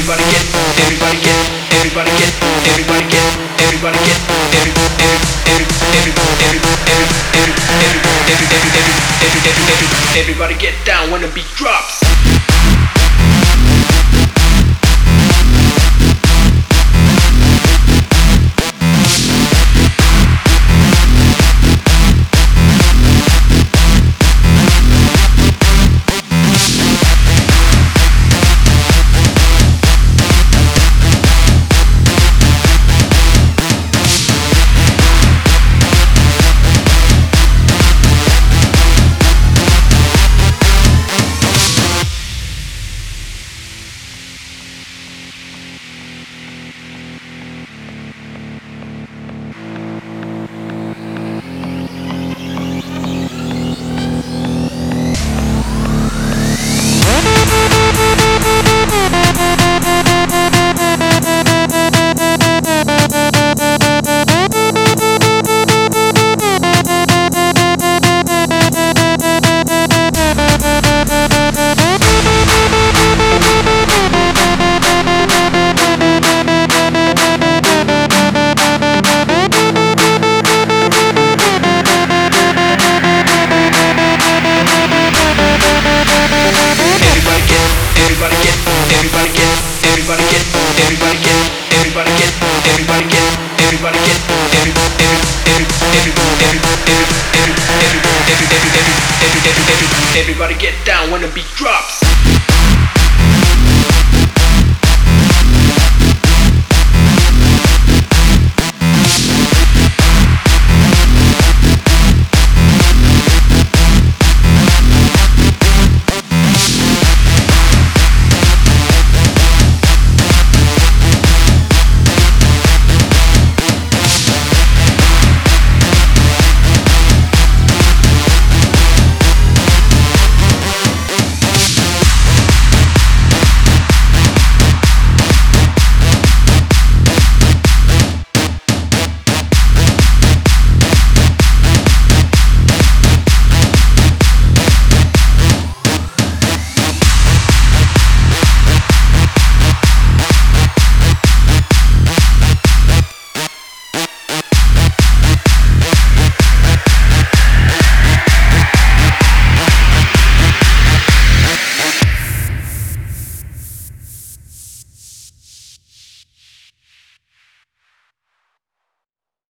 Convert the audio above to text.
everybody get, everybody get, everybody get, everybody get, everybody get, everybody get, every, every, every, every, every, every, every, every, every, every, every, everybody get down when the beat drops. Everybody get, everybody get, every, every, every, every, every, every, every, every, every, every, everybody get down when the beat drops.